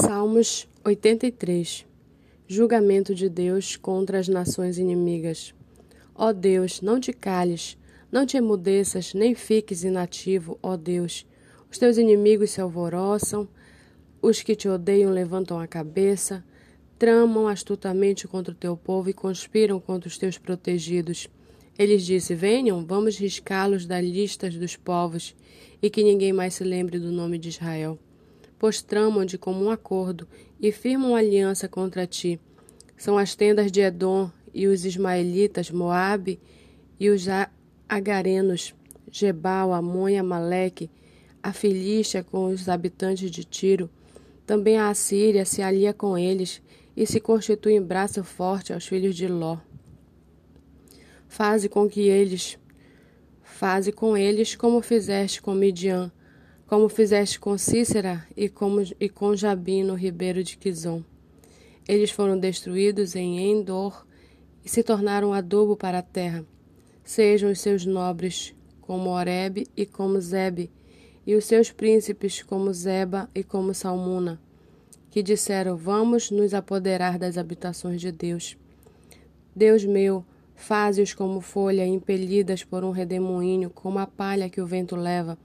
Salmos 83 Julgamento de Deus contra as nações inimigas. Ó Deus, não te cales, não te emudeças, nem fiques inativo, ó Deus. Os teus inimigos se alvoroçam, os que te odeiam levantam a cabeça, tramam astutamente contra o teu povo e conspiram contra os teus protegidos. Eles disse: Venham, vamos riscá-los das listas dos povos, e que ninguém mais se lembre do nome de Israel pois tramam de comum acordo e firmam aliança contra ti. São as tendas de Edom e os ismaelitas, Moabe e os agarenos, Jebal, Amon e Amaleque, a Filístia com os habitantes de Tiro. Também a Assíria se alia com eles e se constitui em braço forte aos filhos de Ló. Faze com que eles faze com eles como fizeste com Midian, como fizeste com Cícera e, como, e com Jabino, ribeiro de Quizon. Eles foram destruídos em Endor e se tornaram adubo para a terra. Sejam os seus nobres como Oreb e como Zebe, e os seus príncipes como Zeba e como Salmuna, que disseram: Vamos nos apoderar das habitações de Deus. Deus meu, faze-os como folha impelidas por um redemoinho, como a palha que o vento leva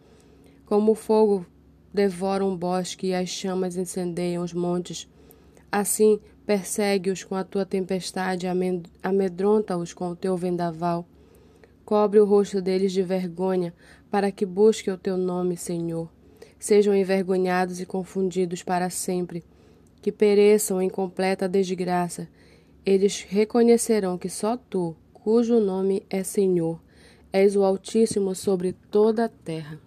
como o fogo devora um bosque e as chamas incendeiam os montes, assim persegue-os com a tua tempestade, amedronta-os com o teu vendaval. Cobre o rosto deles de vergonha, para que busquem o teu nome, Senhor. Sejam envergonhados e confundidos para sempre, que pereçam em completa desgraça. Eles reconhecerão que só tu, cujo nome é Senhor, és o Altíssimo sobre toda a terra.